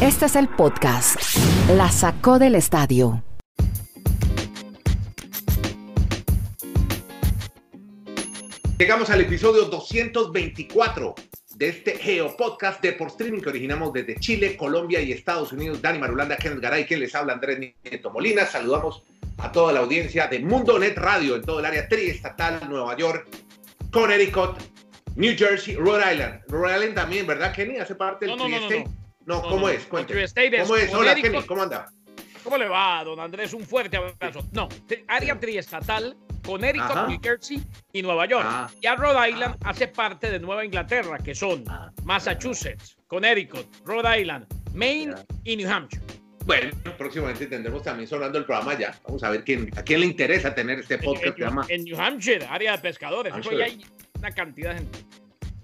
Este es el podcast. La sacó del estadio. Llegamos al episodio 224 de este Geo Podcast de por streaming que originamos desde Chile, Colombia y Estados Unidos. Dani Marulanda, Kenneth Garay, quien les habla, Andrés Nieto Molina. Saludamos a toda la audiencia de Mundo Net Radio en todo el área triestatal, Nueva York, Connecticut, New Jersey, Rhode Island. Rhode Island también, ¿verdad, Kenny? ¿Hace parte del no, no, tri No, ¿cómo es? ¿Cómo es? Hola, Kenny, ¿cómo anda? ¿Cómo le va, don Andrés? Un fuerte abrazo. No, área triestatal, Connecticut, New Jersey y Nueva York. Ah. Ya Rhode Island ah. hace parte de Nueva Inglaterra, que son ah. Massachusetts, Connecticut, Rhode Island, Maine y New Hampshire. Bueno, próximamente tendremos también sonando el programa ya. Vamos a ver quién, a quién le interesa tener este podcast. En, en, New Hampshire, área de pescadores. hay una cantidad de gente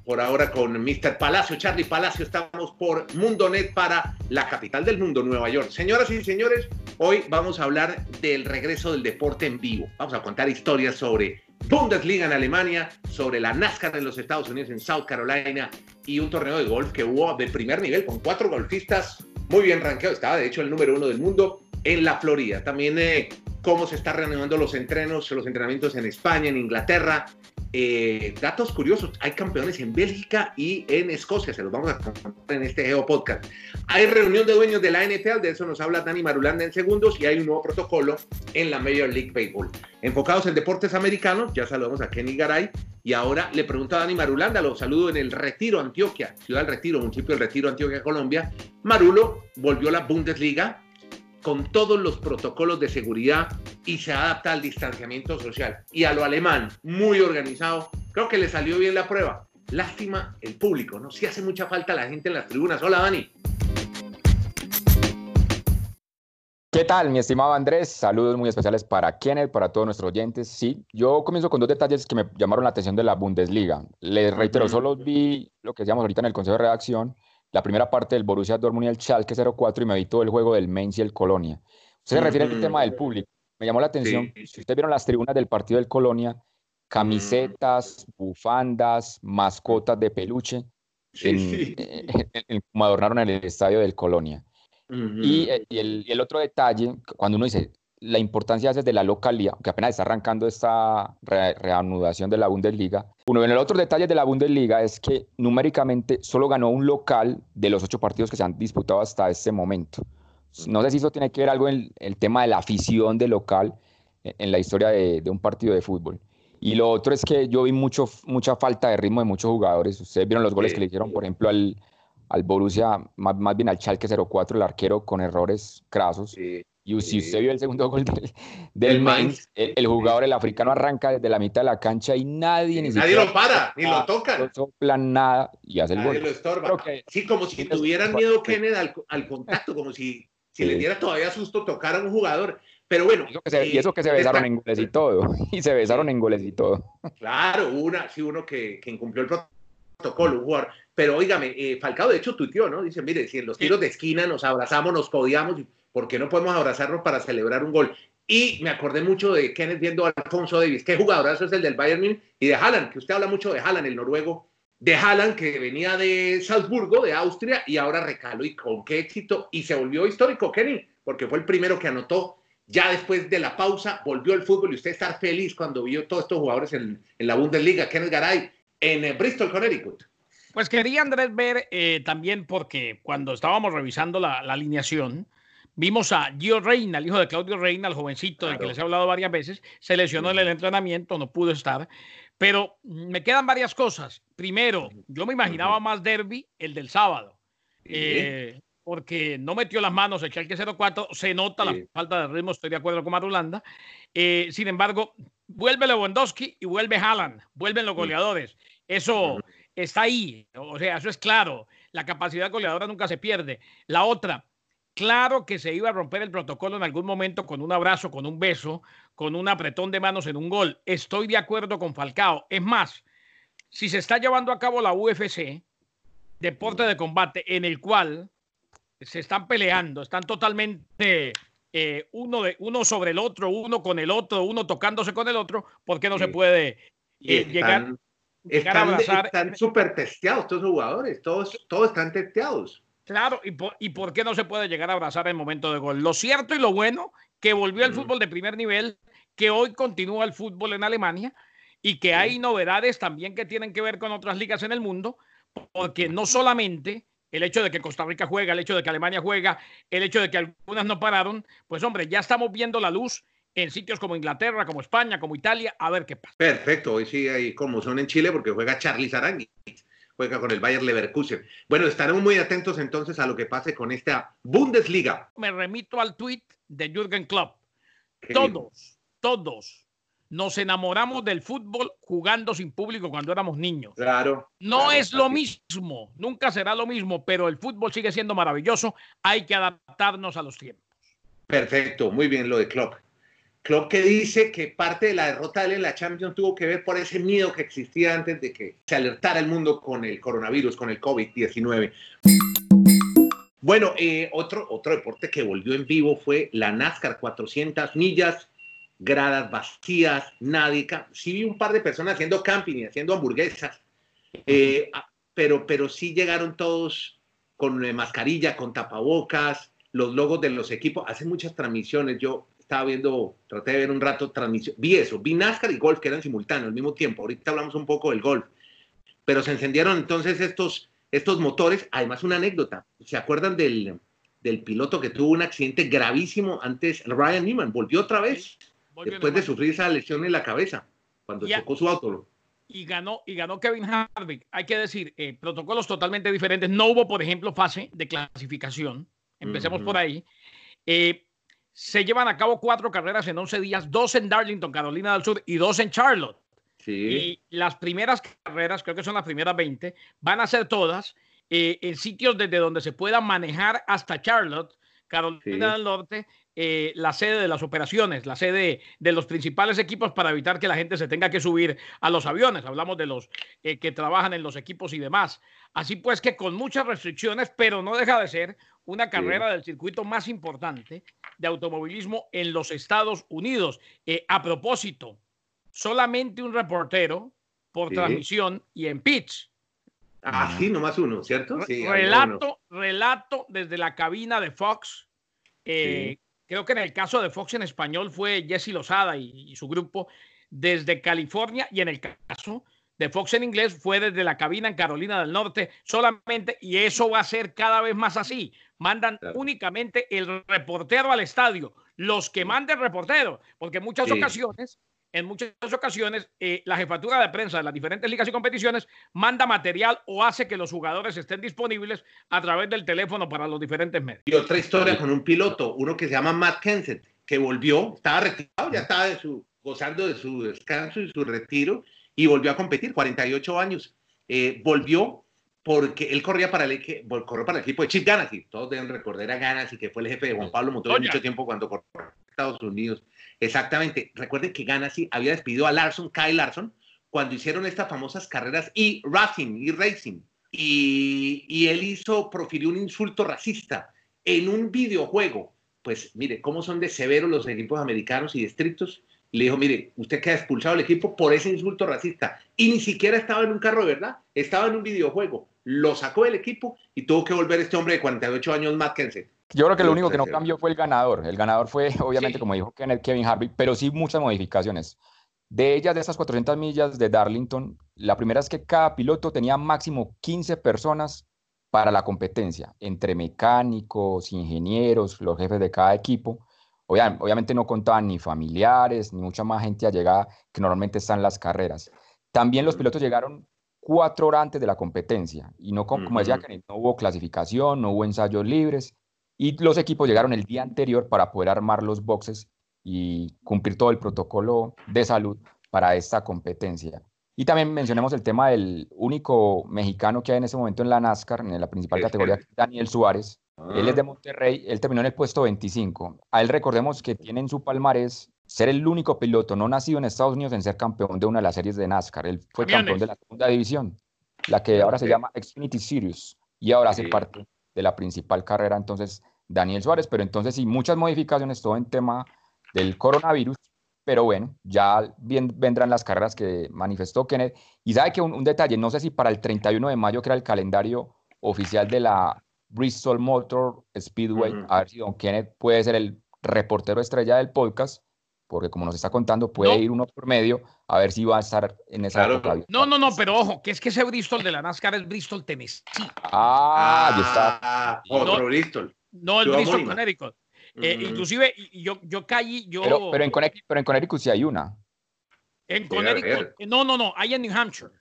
por ahora con Mr. Palacio, Charlie Palacio. Estamos por Mundonet para la capital del mundo, Nueva York. Señoras y señores, hoy vamos a hablar del regreso del deporte en vivo. Vamos a contar historias sobre Bundesliga en Alemania, sobre la NASCAR en los Estados Unidos, en South Carolina y un torneo de golf que hubo de primer nivel con cuatro golfistas muy bien rankeados. Estaba de hecho el número uno del mundo en la Florida. También eh, cómo se están reanudando los entrenos, los entrenamientos en España, en Inglaterra, eh, datos curiosos, hay campeones en Bélgica y en Escocia, se los vamos a contar en este Geo Podcast. Hay reunión de dueños de la NFL, de eso nos habla Dani Marulanda en segundos, y hay un nuevo protocolo en la Major League Baseball. Enfocados en deportes americanos, ya saludamos a Kenny Garay, y ahora le pregunto a Dani Marulanda, lo saludo en el Retiro, Antioquia, Ciudad del Retiro, municipio del Retiro, Antioquia, Colombia. Marulo volvió a la Bundesliga, con todos los protocolos de seguridad y se adapta al distanciamiento social. Y a lo alemán, muy organizado, creo que le salió bien la prueba. Lástima el público, ¿no? Si hace mucha falta la gente en las tribunas. Hola, Dani. ¿Qué tal, mi estimado Andrés? Saludos muy especiales para Kenneth, para todos nuestros oyentes. Sí, yo comienzo con dos detalles que me llamaron la atención de la Bundesliga. Les reitero, solo vi lo que decíamos ahorita en el consejo de redacción la primera parte del Borussia Dortmund y el Schalke 04 y me vi todo el juego del Mainz y el Colonia. Usted se refiere al tema del público. Me llamó la atención, si ustedes vieron las tribunas del partido del Colonia, camisetas, bufandas, mascotas de peluche, en, como adornaron el estadio del Colonia. y, eh, y, el, y, el, otro detalle, cuando uno dice, la importancia de la localidad, que apenas está arrancando esta reanudación de la Bundesliga. Uno de los otros detalles de la Bundesliga es que numéricamente solo ganó un local de los ocho partidos que se han disputado hasta este momento. No sé si eso tiene que ver algo en el tema de la afición de local e, en la historia de, un partido de fútbol. Y lo otro es que yo vi mucho, mucha falta de ritmo de muchos jugadores. Ustedes vieron los goles que le hicieron, por ejemplo, al, al Borussia, más, más bien al Schalke 04, el arquero con errores crasos. Sí. Y si usted vio el segundo gol del, del Mainz, el, jugador, el africano, arranca desde la mitad de la cancha y nadie ni Nadie lo para, ni lo toca. No soplan nada y hace el gol. lo estorba. sí, como si tuvieran miedo Kenneth al, al, contacto, como si, si le diera todavía susto tocar a un jugador. Pero bueno. y eso que se eh, besaron en goles y todo. Y se besaron en goles y todo. Claro, una, sí, uno que, que incumplió el protocolo, un jugador. Pero óigame, eh, Falcao de hecho tuiteó, ¿no? Dice, mire, si en los tiros de esquina nos abrazamos, nos podíamos ¿por qué no podemos abrazarnos para celebrar un gol? Y me acordé mucho de Kenneth viendo a Alfonso Davis, qué jugadorazo es el del Bayern Munich, y de Haaland, que usted habla mucho de Haaland, el noruego, de Haaland que venía de Salzburgo, de Austria, y ahora recaló y con qué éxito, y se volvió histórico, Kenny, porque fue el primero que anotó. Ya después de la pausa volvió el fútbol y usted estar feliz cuando vio todos estos jugadores en, la Bundesliga, Kenneth Garay, en eh, Bristol, Connecticut. Pues quería Andrés ver eh, también porque cuando estábamos revisando la, la alineación, Vimos a Gio Reina, el hijo de Claudio Reina, el jovencito del que les he hablado varias veces, se lesionó en el entrenamiento, no pudo estar. Pero me quedan varias cosas. Primero, yo me imaginaba más derby el del sábado, eh, porque no metió las manos el Schalke 04, se nota la falta de ritmo, estoy de acuerdo con Marulanda. Eh, sin embargo, vuelve Lewandowski y vuelve Haaland, vuelven los goleadores. Eso está ahí, o sea, eso es claro. La capacidad goleadora nunca se pierde. La otra, Claro que se iba a romper el protocolo en algún momento con un abrazo, con un beso, con un apretón de manos en un gol. Estoy de acuerdo con Falcao. Es más, si se está llevando a cabo la UFC, deporte de combate, en el cual se están peleando, están totalmente eh, uno, de, uno sobre el otro, uno con el otro, uno tocándose con el otro, ¿por qué no se puede eh, llegar, están, a abrazar? Están súper testeados estos jugadores, todos, todos están testeados. Claro, y por, y por qué no se puede llegar a abrazar en momento de gol. Lo cierto y lo bueno, que volvió el fútbol de primer nivel, que hoy continúa el fútbol en Alemania y que hay novedades también que tienen que ver con otras ligas en el mundo, porque no solamente el hecho de que Costa Rica juega, el hecho de que Alemania juega, el hecho de que algunas no pararon, pues hombre, ya estamos viendo la luz en sitios como Inglaterra, como España, como Italia, a ver qué pasa. Perfecto, hoy sí hay como son en Chile porque juega Charlie Sarangui, juega con el Bayer Leverkusen. Bueno, estaremos muy atentos entonces a lo que pase con esta Bundesliga. Me remito al tweet de Jürgen Klopp. Todos, todos nos enamoramos del fútbol jugando sin público cuando éramos niños. Claro. No es lo mismo, nunca será lo mismo, pero el fútbol sigue siendo maravilloso. Hay que adaptarnos a los tiempos. Perfecto, muy bien lo de Klopp. Klopp que dice que parte de la derrota de él en la Champions tuvo que ver por ese miedo que existía antes de que se alertara el mundo con el coronavirus, con el COVID-19. Bueno, eh, otro, otro deporte que volvió en vivo fue la NASCAR 400 millas gradas vacías, nadie. Sí vi un par de personas haciendo camping y haciendo hamburguesas, eh, pero, pero sí llegaron todos con eh, mascarilla, con tapabocas, los logos de los equipos. Hacen muchas transmisiones. Yo estaba viendo, traté de ver un rato transmisión. Vi eso, vi NASCAR y golf que eran simultáneos al mismo tiempo. Ahorita hablamos un poco del golf. Pero se encendieron entonces estos, estos motores. Además, una anécdota. ¿Se acuerdan del, del piloto que tuvo un accidente gravísimo antes? Ryan Newman volvió otra vez después de sufrir esa lesión en la cabeza, cuando chocó su auto. Y ganó, y ganó Kevin Harvick. Hay que decir, eh, protocolos totalmente diferentes. No hubo, por ejemplo, fase de clasificación. Empecemos por ahí. Eh, se llevan a cabo cuatro carreras en 11 días, dos en Darlington, Carolina del Sur, y dos en Charlotte. Sí. Y las primeras carreras, creo que son las primeras 20, van a ser todas eh, en sitios desde donde se pueda manejar hasta Charlotte, Carolina del Norte, eh, la sede de las operaciones, la sede de los principales equipos para evitar que la gente se tenga que subir a los aviones. Hablamos de los eh, que trabajan en los equipos y demás. Así pues que con muchas restricciones, pero no deja de ser una carrera del circuito más importante de automovilismo en los Estados Unidos. Eh, a propósito, solamente un reportero por transmisión y en pitch. Ah, sí, nomás uno, ¿cierto? relato, relato desde la cabina de Fox, Creo que en el caso de Fox en español fue Jesse Lozada y, su grupo desde California y en el caso de Fox en inglés fue desde la cabina en Carolina del Norte solamente y eso va a ser cada vez más así. Mandan únicamente el reportero al estadio, los que manden reportero, porque en muchas ocasiones en muchas ocasiones eh, la jefatura de prensa de las diferentes ligas y competiciones manda material o hace que los jugadores estén disponibles a través del teléfono para los diferentes medios. Y otra historia con un piloto, uno que se llama Matt Kenseth, que volvió, estaba retirado, ya estaba de su, gozando de su descanso y su retiro, y volvió a competir, 48 años. Eh, volvió porque él corría para el, corrió para el equipo de Chip Ganassi. Todos deben recordar a Ganassi, que fue el jefe de Juan Pablo Montoya mucho tiempo cuando corrió a Estados Unidos. Exactamente. Recuerden que Ganassi había despedido a Larson, Kyle Larson, cuando hicieron estas famosas carreras y Racing y Racing. Y, y él hizo, profirió un insulto racista en un videojuego. Pues mire, cómo son de severos los equipos americanos y estrictos. Le dijo, mire, usted queda expulsado del equipo por ese insulto racista. Y ni siquiera estaba en un carro verdad, estaba en un videojuego. Lo sacó del equipo y tuvo que volver este hombre de 48 años, Matt Kenseth. Yo creo que lo único que no cambió fue el ganador. El ganador fue, obviamente, como dijo Kevin Harvick, pero sí muchas modificaciones. De ellas, de esas 400 millas de Darlington, la primera es que cada piloto tenía máximo 15 personas para la competencia, entre mecánicos, ingenieros, los jefes de cada equipo. Obviamente no contaban ni familiares, ni mucha más gente allegada que normalmente están en las carreras. También los pilotos llegaron cuatro horas antes de la competencia y no, como decía Kevin, no hubo clasificación, no hubo ensayos libres, y los equipos llegaron el día anterior para poder armar los boxes y cumplir todo el protocolo de salud para esta competencia. Y también mencionemos el tema del único mexicano que hay en ese momento en la NASCAR, en la principal categoría, Daniel Suárez. Él es de ah. Monterrey, él terminó en el puesto 25. A él recordemos que tiene en su palmarés ser el único piloto no nacido en Estados Unidos en ser campeón de una de las series de NASCAR. Él fue campeón de la segunda división, la que ahora se llama Xfinity Series, y ahora hace parte de la principal carrera, entonces Daniel Suárez, pero entonces sí, muchas modificaciones, todo en tema del coronavirus, pero bueno, ya bien, vendrán las carreras que manifestó Kenneth. Y sabe que un, detalle, no sé si para el 31 de mayo, que era el calendario oficial de la Bristol Motor Speedway. A ver si Don Kenneth puede ser el reportero estrella del podcast, porque como nos está contando, puede ir uno por medio a ver si va a estar en esa claro. No, no, no, pero ojo, que es que ese Bristol de la NASCAR es Bristol, Tennessee. Ah, ya está. Ah, otro no, Bristol. No, el Bristol Connecticut. Eh, Inclusive, yo, yo caí, yo... Pero, pero, en Connecticut, pero en Connecticut sí hay una. En Connecticut, no, no, no, hay en New Hampshire.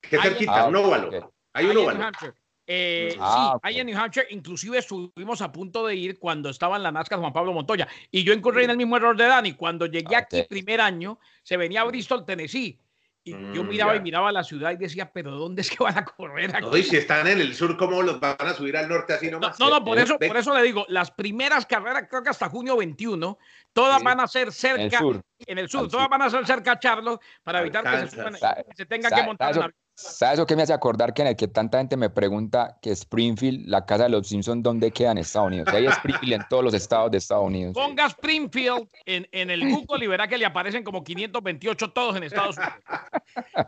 ¿Qué cerquita? Ah, un óvalo. Hay un óvalo. Eh, ah, sí, hay en New Hampshire. Inclusive estuvimos a punto de ir cuando estaba en la NASCAR Juan Pablo Montoya. Y yo incurrí en el mismo error de Dani. Cuando llegué aquí primer año, se venía a Bristol, Tennessee. Y yo mm, miraba y miraba la ciudad y decía, pero ¿dónde es que van a correr aquí? No, y si están en el sur, ¿cómo los van a subir al norte así nomás? No, no, por eso, por eso le digo, las primeras carreras, creo que hasta junio 21, todas van a ser cerca, en el sur, todas van a ser cerca a Charlotte para evitar que se, que se, tengan que montar en la ¿Sabes lo que me hace acordar que en el que tanta gente me pregunta que Springfield, la casa de los Simpsons, ¿dónde queda en Estados Unidos? Hay Springfield en todos los estados de Estados Unidos. Ponga Springfield en, en el Google y verá que le aparecen como 528 todos en Estados Unidos.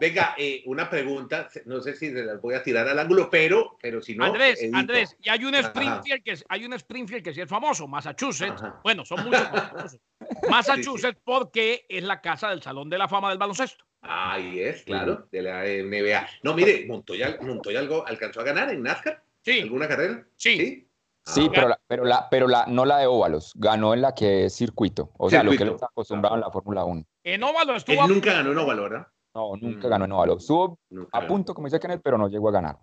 Venga, eh, una pregunta, no sé si se las voy a tirar al ángulo, pero, pero si no. Andrés, Andrés, y hay un Springfield que hay un Springfield que sí es famoso, Massachusetts. Bueno, son muchos famosos. Massachusetts porque es la casa del Salón de la Fama del baloncesto. Ahí es, claro, de la NBA. No, mire, Montoya, Montoya algo alcanzó a ganar en NASCAR. Sí. ¿Alguna carrera? Sí. Sí, ah, pero, la, pero, la, pero la, no la de óvalos, ganó en la que es circuito, o sea, lo que él está acostumbrado en la Fórmula 1. En óvalo estuvo. Él nunca ganó en óvalo, ¿verdad? No, nunca ganó en óvalo. Estuvo a punto, como dice Kenneth, pero no llegó a ganar.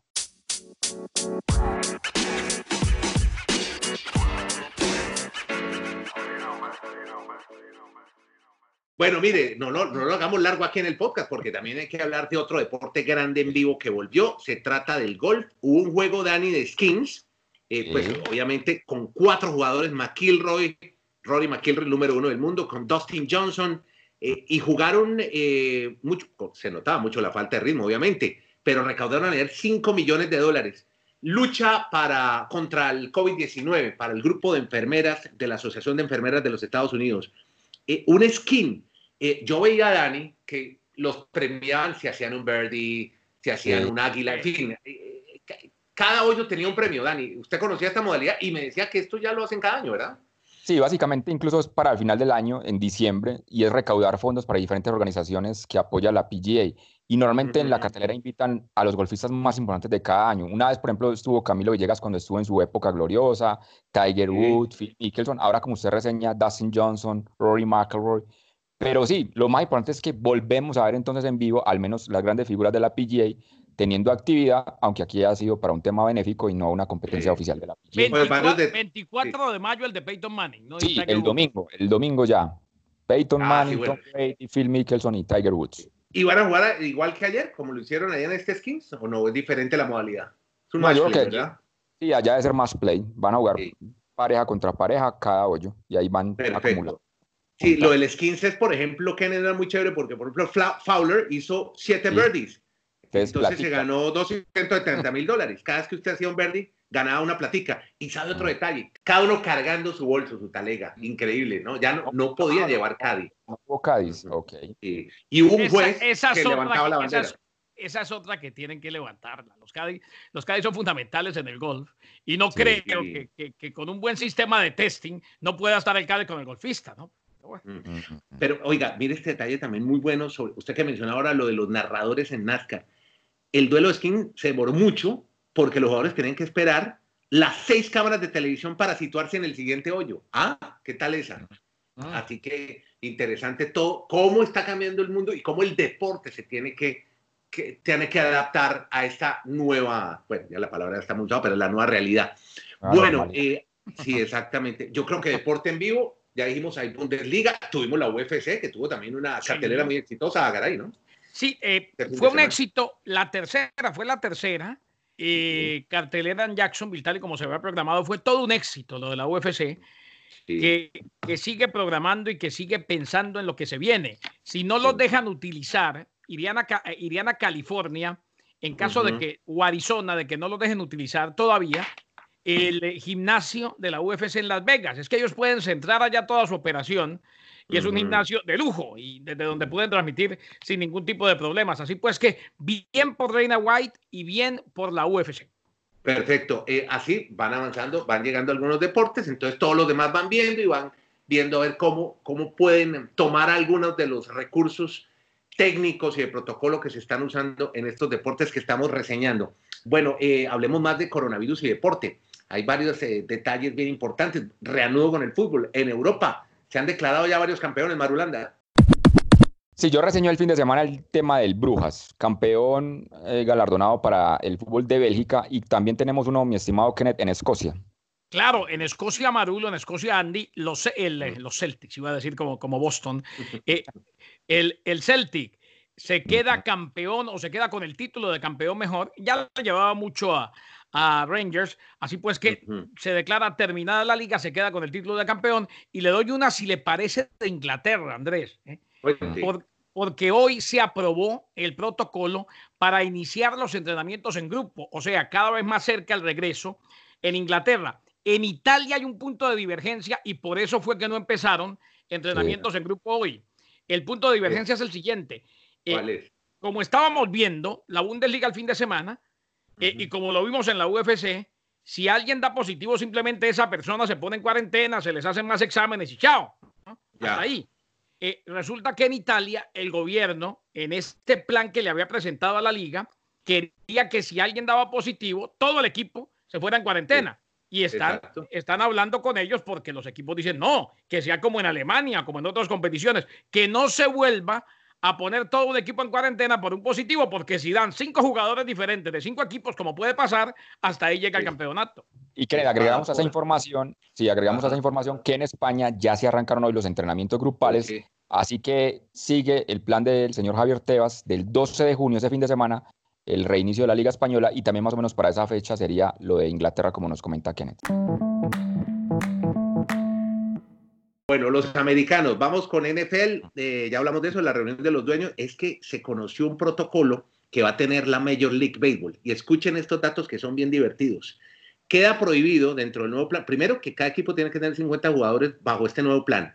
Bueno, mire, no, no, no lo hagamos largo aquí en el podcast porque también hay que hablar de otro deporte grande en vivo que volvió. Se trata del golf. Hubo un juego, Dani, de skins, eh, pues obviamente con cuatro jugadores, McIlroy, Rory McIlroy, número uno del mundo, con Dustin Johnson, eh, y jugaron eh, mucho, se notaba mucho la falta de ritmo, obviamente, pero recaudaron a leer 5 millones de dólares. Lucha para, contra el COVID-19, para el grupo de enfermeras de la Asociación de Enfermeras de los Estados Unidos. un skin eh, yo veía a Dani que los premiaban si hacían un birdie, si hacían un águila, en fin. Eh, cada hoyo tenía un premio, Dani. Usted conocía esta modalidad y me decía que esto ya lo hacen cada año, ¿verdad? Sí, básicamente incluso es para el final del año, en diciembre, y es recaudar fondos para diferentes organizaciones que apoya la PGA. Y normalmente en la cartelera invitan a los golfistas más importantes de cada año. Una vez, por ejemplo, estuvo Camilo Villegas cuando estuvo en su época gloriosa, Tiger Woods, Phil Mickelson, ahora como usted reseña, Dustin Johnson, Rory McIlroy. Pero sí, lo más importante es que volvemos a ver entonces en vivo al menos las grandes figuras de la PGA teniendo actividad, aunque aquí ha sido para un tema benéfico y no una competencia oficial de la PGA. 24, de, mayo el de Peyton Manning. ¿no? Sí, el domingo, el domingo ya. Peyton ah, Manning, Tom Brady, Phil Mickelson y Tiger Woods. ¿Y van a jugar igual que ayer, como lo hicieron allá en este Skins? ¿O no? ¿Es diferente la modalidad? Es un match play, ¿verdad? Sí, allá debe ser más play. Van a jugar pareja contra pareja cada hoyo y ahí van acumulando. Sí, lo del skins es, por ejemplo, que era muy chévere porque, por ejemplo, Fowler hizo siete birdies. Entonces, se ganó 230 mil dólares. Cada vez que usted hacía un birdie, ganaba una platica. Y sabe otro detalle, cada uno cargando su bolso, su talega. Increíble, ¿no? Ya no, no podía llevar Cádiz. No hubo Cádiz, ok. Y un juez que levantaba la bandera. Esa es, otra que tienen que levantarla. Los Cádiz, los Cádiz son fundamentales en el golf. Y no creo que, que, que, con un buen sistema de testing no pueda estar el Cádiz con el golfista, ¿no? Pero oiga, mire este detalle también muy bueno sobre usted que mencionaba ahora lo de los narradores en NASCAR. El duelo de skin se demoró mucho porque los jugadores tienen que esperar las seis cámaras de televisión para situarse en el siguiente hoyo. Ah, ¿qué tal esa? Ah. Así que interesante todo, cómo está cambiando el mundo y cómo el deporte se tiene que, tiene que adaptar a esta nueva, bueno, ya la palabra está muy usada, pero la nueva realidad. Ah, bueno, eh, sí, exactamente. Yo creo que deporte en vivo ya dijimos, hay Bundesliga, tuvimos la UFC, que tuvo también una cartelera muy exitosa, Garay, ¿no? Sí, eh, fue un éxito, la tercera, fue la tercera, eh, cartelera en Jacksonville, tal y como se había programado, fue todo un éxito lo de la UFC, que, que, sigue programando y que sigue pensando en lo que se viene. Si no los dejan utilizar, irían a, eh, irían a California, en caso de que, o Arizona, de que no los dejen utilizar todavía, el gimnasio de la UFC en Las Vegas. Es que ellos pueden centrar allá toda su operación y es un gimnasio de lujo y desde donde pueden transmitir sin ningún tipo de problemas. Así pues que bien por Reina White y bien por la UFC. Perfecto. Eh, así van avanzando, van llegando algunos deportes, entonces todos los demás van viendo y van viendo a ver cómo, cómo pueden tomar algunos de los recursos técnicos y de protocolo que se están usando en estos deportes que estamos reseñando. Bueno, eh, hablemos más de coronavirus y deporte. Hay varios eh, detalles bien importantes. Reanudo con el fútbol. En Europa se han declarado ya varios campeones, Marulanda. Sí, yo reseñó el fin de semana el tema del Brujas, campeón eh, galardonado para el fútbol de Bélgica y también tenemos uno, mi estimado Kenneth, en Escocia. Claro, en Escocia Marulo, en Escocia Andy, los, los Celtics, iba a decir como, como Boston, eh, el, el Celtic se queda campeón o se queda con el título de campeón mejor, ya le llevaba mucho a, a Rangers, así pues que se declara terminada la liga, se queda con el título de campeón y le doy una si le parece de Inglaterra, Andrés. ¿eh? porque hoy se aprobó el protocolo para iniciar los entrenamientos en grupo, o sea, cada vez más cerca el regreso en Inglaterra. En Italia hay un punto de divergencia y por eso fue que no empezaron entrenamientos en grupo hoy. El punto de divergencia es el siguiente. Eh, como estábamos viendo la Bundesliga el fin de semana eh, y como lo vimos en la UFC, si alguien da positivo, simplemente esa persona se pone en cuarentena, se les hacen más exámenes y chao. Hasta ahí. Eh, resulta que en Italia el gobierno, en este plan que le había presentado a la liga, quería que si alguien daba positivo, todo el equipo se fuera en cuarentena. Y están, están hablando con ellos porque los equipos dicen, no, que sea como en Alemania, como en otras competiciones, que no se vuelva a poner todo un equipo en cuarentena por un positivo, porque si dan cinco jugadores diferentes de cinco equipos, como puede pasar, hasta ahí llega el campeonato. Y que agregamos a esa información, sí, agregamos a esa información que en España ya se arrancaron hoy los entrenamientos grupales, así que sigue el plan del señor Javier Tebas del 12 de junio, ese fin de semana, el reinicio de la Liga Española y también más o menos para esa fecha sería lo de Inglaterra, como nos comenta Kenneth. Bueno, los americanos, vamos con NFL, eh, ya hablamos de eso, en la reunión de los dueños, es que se conoció un protocolo que va a tener la Major League Baseball. Y escuchen estos datos que son bien divertidos. Queda prohibido dentro del nuevo plan, primero que cada equipo tiene que tener 50 jugadores bajo este nuevo plan.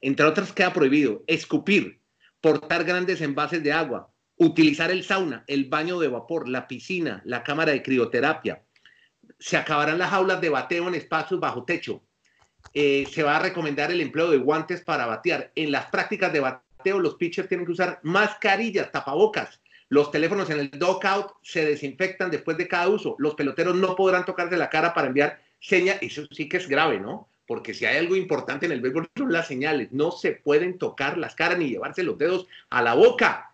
Entre otras, queda prohibido escupir, portar grandes envases de agua, utilizar el sauna, el baño de vapor, la piscina, la cámara de crioterapia. Se acabarán las aulas de bateo en espacios bajo techo eh, se va a recomendar el empleo de guantes para batear. En las prácticas de bateo, los pitchers tienen que usar mascarillas, tapabocas. Los teléfonos en el dogout se desinfectan después de cada uso. Los peloteros no podrán tocarse la cara para enviar señas. Eso sí que es grave, ¿no? Porque si hay algo importante en el béisbol son las señales. No se pueden tocar las caras ni llevarse los dedos a la boca.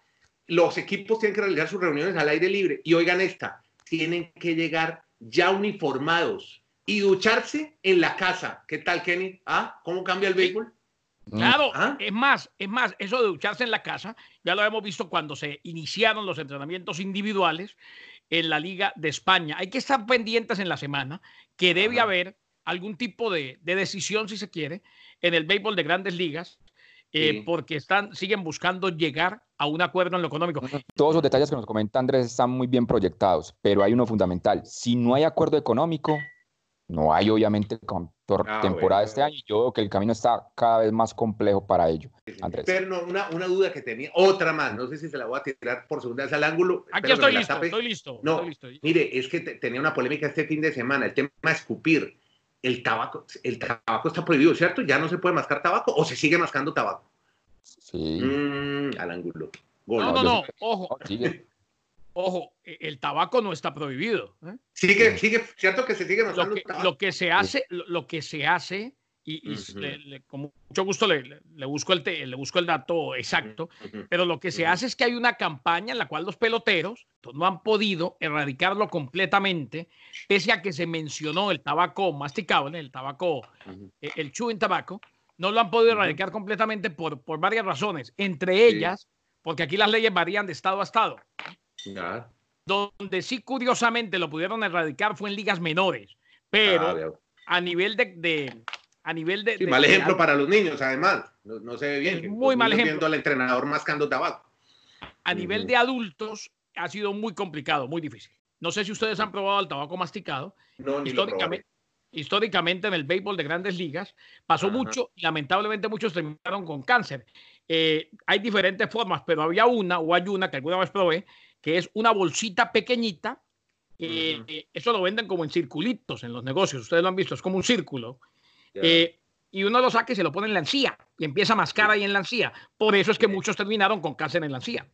Los equipos tienen que realizar sus reuniones al aire libre. Y oigan esta, tienen que llegar ya uniformados y ducharse en la casa. ¿Qué tal, Kenny? ¿Ah? ¿Cómo cambia el béisbol? Claro, ¿Ah? es más, es más, eso de ducharse en la casa, ya lo hemos visto cuando se iniciaron los entrenamientos individuales en la Liga de España. Hay que estar pendientes en la semana que debe haber algún tipo de, decisión, si se quiere, en el béisbol de grandes ligas, eh, porque están, siguen buscando llegar a un acuerdo en lo económico. Todos los detalles que nos comenta Andrés están muy bien proyectados, pero hay uno fundamental. Si no hay acuerdo económico, no hay obviamente con ah, temporada este año y yo veo que el camino está cada vez más complejo para ello. Andrés. Pero una, una, duda que tenía, otra más, no sé si se la voy a tirar por segunda vez al ángulo. Aquí estoy listo, estoy listo, no, Mire, es que tenía una polémica este fin de semana, el tema de escupir. El tabaco, el tabaco está prohibido, ¿cierto? ¿Ya no se puede mascar tabaco o se sigue mascando tabaco? Sí. Mm, al ángulo. No, no, no, ojo. Sigue. Ojo, e, el tabaco no está prohibido. ¿eh? Sigue, sigue, cierto que se sigue lo que, lo que se hace, lo, que se hace, y, con mucho gusto le, busco el le busco el dato exacto, pero lo que se hace es que hay una campaña en la cual los peloteros no han podido erradicarlo completamente, pese a que se mencionó el tabaco masticable, el tabaco, e, el chewing tabaco, no lo han podido erradicar completamente por, por varias razones, entre ellas, porque aquí las leyes varían de estado a estado. Donde sí, curiosamente, lo pudieron erradicar fue en ligas menores, pero ah, a nivel de, a nivel de, mal ejemplo para los niños, además. No, se ve bien. muy mal ejemplo. Viendo al entrenador mascando tabaco. A nivel de adultos ha sido muy complicado, muy difícil. No sé si ustedes han probado el tabaco masticado. No, históricamente, históricamente en el béisbol de grandes ligas pasó mucho y lamentablemente muchos terminaron con cáncer. Eh, hay diferentes formas, pero había una o hay una que alguna vez probé que es una bolsita pequeñita Eh, eso lo venden como en circulitos en los negocios. Ustedes lo han visto, es como un círculo. Eh, y uno lo saca y se lo pone en la encía y empieza a mascar ahí en la encía. Por eso es que muchos terminaron con cáncer en la encía.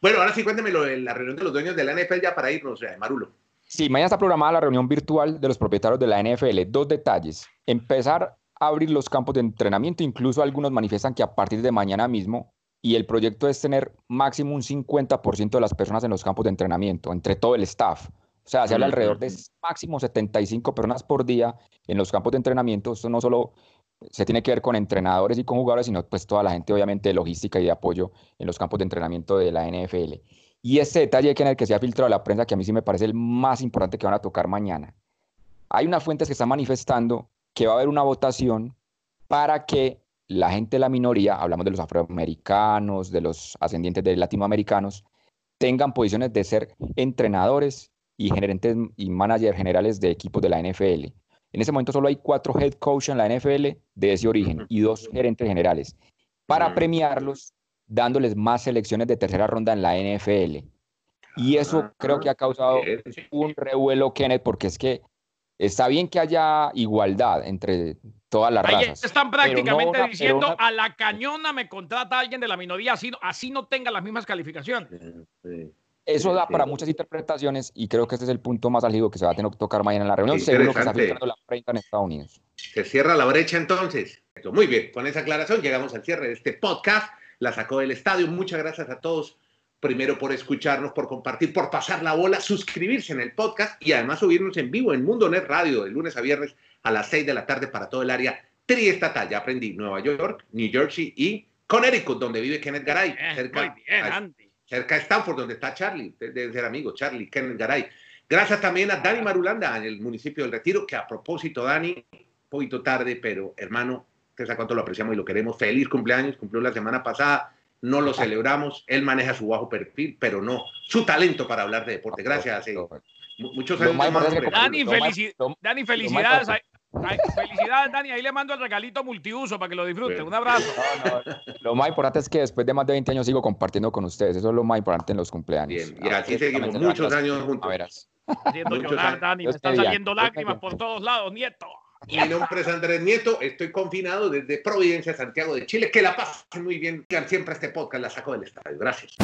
Bueno, ahora sí cuénteme lo de la reunión de los dueños de la NFL ya para irnos, sea, Marulo. Sí, mañana está programada la reunión virtual de los propietarios de la NFL. Dos detalles. Empezar a abrir los campos de entrenamiento, incluso algunos manifiestan que a partir de mañana mismo y el proyecto es tener máximo un 50% de las personas en los campos de entrenamiento, entre todo el staff. O sea, se habla alrededor de máximo 75 personas por día en los campos de entrenamiento. Esto no solo se tiene que ver con entrenadores y con jugadores, sino pues toda la gente obviamente de logística y de apoyo en los campos de entrenamiento de la NFL. Y este detalle que en el que se ha filtrado la prensa, que a mí sí me parece el más importante que van a tocar mañana. Hay unas fuentes que están manifestando que va a haber una votación para que la gente de la minoría, hablamos de los afroamericanos, de los ascendientes de latinoamericanos, tengan posiciones de ser entrenadores y gerentes y managers generales de equipos de la NFL. En ese momento solo hay cuatro head coaches en la NFL de ese origen y dos gerentes generales para premiarlos dándoles más selecciones de tercera ronda en la NFL. Y eso creo que ha causado un revuelo, Kenneth, porque es que está bien que haya igualdad entre todas las Ahí razas. Están prácticamente diciendo a la cañona me contrata alguien de la minoría, así, así no tenga las mismas calificaciones. Eso da para muchas interpretaciones y creo que este es el punto más álgido que se va a tener que tocar mañana en la reunión, según lo que está filtrando la prensa en Estados Unidos. Se cierra la brecha entonces. Muy bien, con esa aclaración llegamos al cierre de este podcast. La sacó del estadio. Muchas gracias a todos primero por escucharnos, por compartir, por pasar la bola, suscribirse en el podcast y además subirnos en vivo en Mundo Net Radio de lunes a viernes a las 6 de la tarde para todo el área triestatal. Ya aprendí Nueva York, New Jersey y Connecticut, donde vive Kenneth Garay. cerca, cerca de Stanford, donde está Charlie, debe ser amigo, Charlie, Kenneth Garay. Gracias también a Dani Marulanda en el municipio del Retiro, que a propósito, Dani, poquito tarde, pero hermano, que sabe cuánto lo apreciamos y lo queremos. Feliz cumpleaños, cumplió la semana pasada no lo celebramos. Él maneja su bajo perfil, pero no su talento para hablar de deporte. Gracias. Eh. Muchos años Dani, Dani, felicidades. Felicidades, Dani. Ahí le mando el regalito multiuso para que lo disfruten. Un abrazo. Lo más importante es que después de más de 20 años sigo compartiendo con ustedes. Eso es lo más importante en los cumpleaños. Bien, y así seguimos muchos años juntos. A verás. Haciendo llorar, Dani. Me están saliendo lágrimas por todos lados, nieto. Mi nombre es Andrés Nieto, estoy confinado desde Providencia, Santiago de Chile. Que la pasen muy bien. Siempre este podcast la saco del estadio. Gracias.